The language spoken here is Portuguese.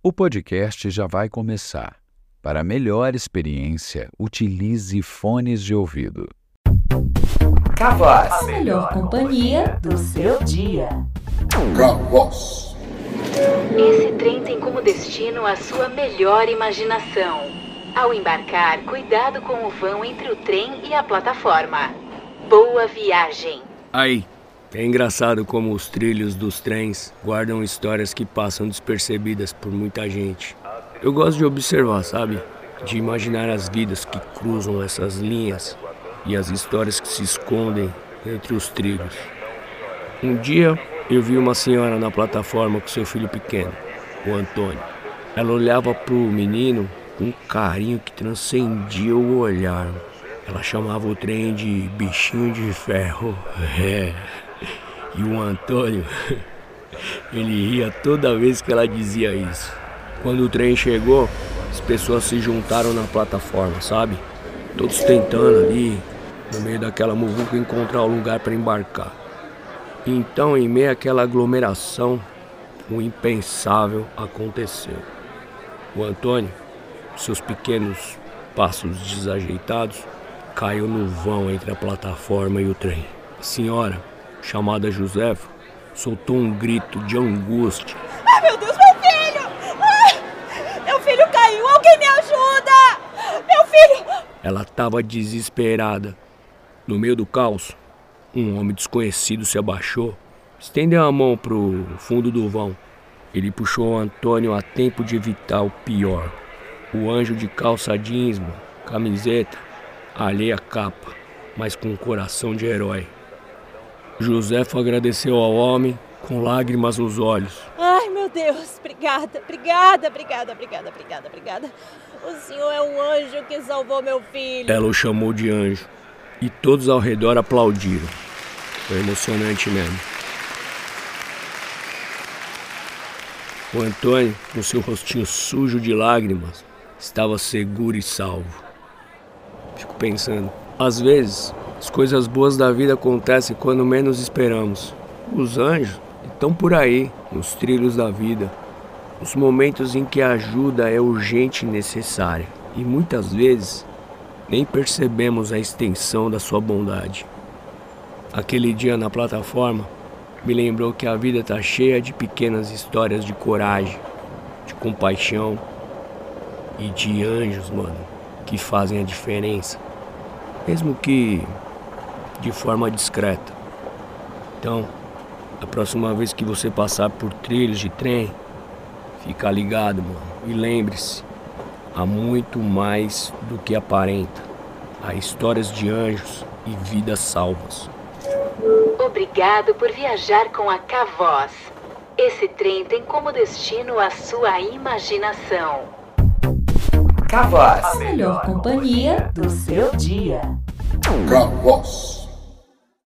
O podcast já vai começar. Para melhor experiência, utilize fones de ouvido. Cavoz. A melhor companhia do seu dia. Cavoz. Esse trem tem como destino a sua melhor imaginação. Ao embarcar, cuidado com o vão entre o trem e a plataforma. Boa viagem! Aí, é engraçado como os trilhos dos trens guardam histórias que passam despercebidas por muita gente. Eu gosto de observar, sabe? De imaginar as vidas que cruzam essas linhas e as histórias que se escondem entre os trilhos. Um dia eu vi uma senhora na plataforma com seu filho pequeno, o Antônio. Ela olhava para o menino com um carinho que transcendia o olhar. Ela chamava o trem de bichinho de ferro. É. E o Antônio, ele ria toda vez que ela dizia isso. Quando o trem chegou, as pessoas se juntaram na plataforma, sabe? Todos tentando ali, no meio daquela muvuca, encontrar o lugar para embarcar. Então, em meio àquela aglomeração, o impensável aconteceu. O Antônio, seus pequenos passos desajeitados, caiu no vão entre a plataforma e o trem. A senhora, chamada Josefa, soltou um grito de angústia. Ai, meu Deus, meu filho! Ai, meu filho caiu! Alguém me ajuda! Meu filho! Ela estava desesperada. No meio do caos, um homem desconhecido se abaixou, estendeu a mão para o fundo do vão. Ele puxou o Antônio a tempo de evitar o pior. O anjo de calça jeans, camiseta, alheia capa, mas com um coração de herói. Josefa agradeceu ao homem com lágrimas nos olhos. Ai, meu Deus, obrigada, obrigada, obrigada, obrigada, obrigada, obrigada. O senhor é um anjo que salvou meu filho. Ela o chamou de anjo e todos ao redor aplaudiram. Foi emocionante mesmo. O Antônio, com seu rostinho sujo de lágrimas, estava seguro e salvo. Fico pensando, às vezes, as coisas boas da vida acontecem quando menos esperamos. Os anjos estão por aí, nos trilhos da vida, nos momentos em que a ajuda é urgente e necessária. E muitas vezes nem percebemos a extensão da sua bondade. Aquele dia na plataforma me lembrou que a vida está cheia de pequenas histórias de coragem, de compaixão e de anjos, mano, que fazem a diferença, mesmo que de forma discreta. Então, a próxima vez que você passar por trilhos de trem, fica ligado, mano, e lembre-se, há muito mais do que aparenta. Há histórias de anjos e vidas salvas. Obrigado por viajar com a Cavoz. Esse trem tem como destino a sua imaginação. Cavoz. A melhor companhia do seu dia. Cavoz.